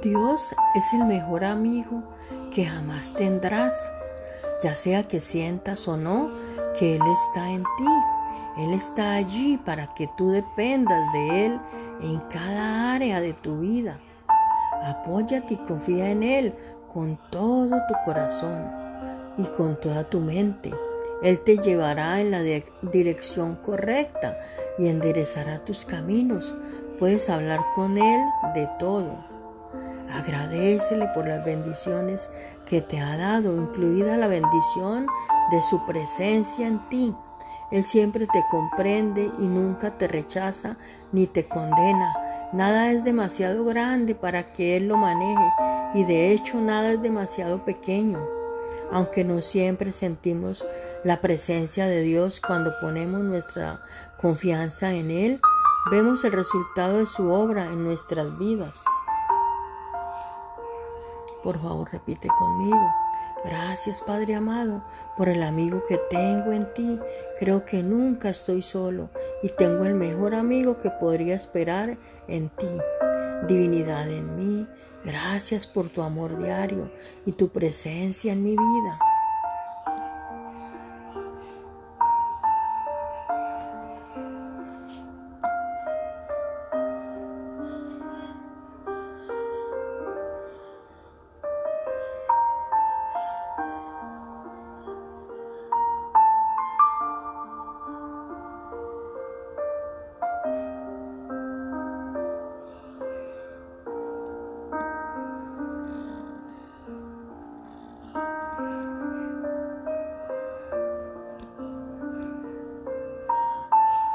Dios es el mejor amigo que jamás tendrás, ya sea que sientas o no que Él está en ti. Él está allí para que tú dependas de Él en cada área de tu vida. Apóyate y confía en Él con todo tu corazón y con toda tu mente. Él te llevará en la dirección correcta y enderezará tus caminos. Puedes hablar con Él de todo. Agradecele por las bendiciones que te ha dado, incluida la bendición de su presencia en ti. Él siempre te comprende y nunca te rechaza ni te condena. Nada es demasiado grande para que Él lo maneje y de hecho nada es demasiado pequeño. Aunque no siempre sentimos la presencia de Dios cuando ponemos nuestra confianza en Él, vemos el resultado de su obra en nuestras vidas. Por favor, repite conmigo. Gracias, Padre amado, por el amigo que tengo en ti. Creo que nunca estoy solo y tengo el mejor amigo que podría esperar en ti. Divinidad en mí, gracias por tu amor diario y tu presencia en mi vida.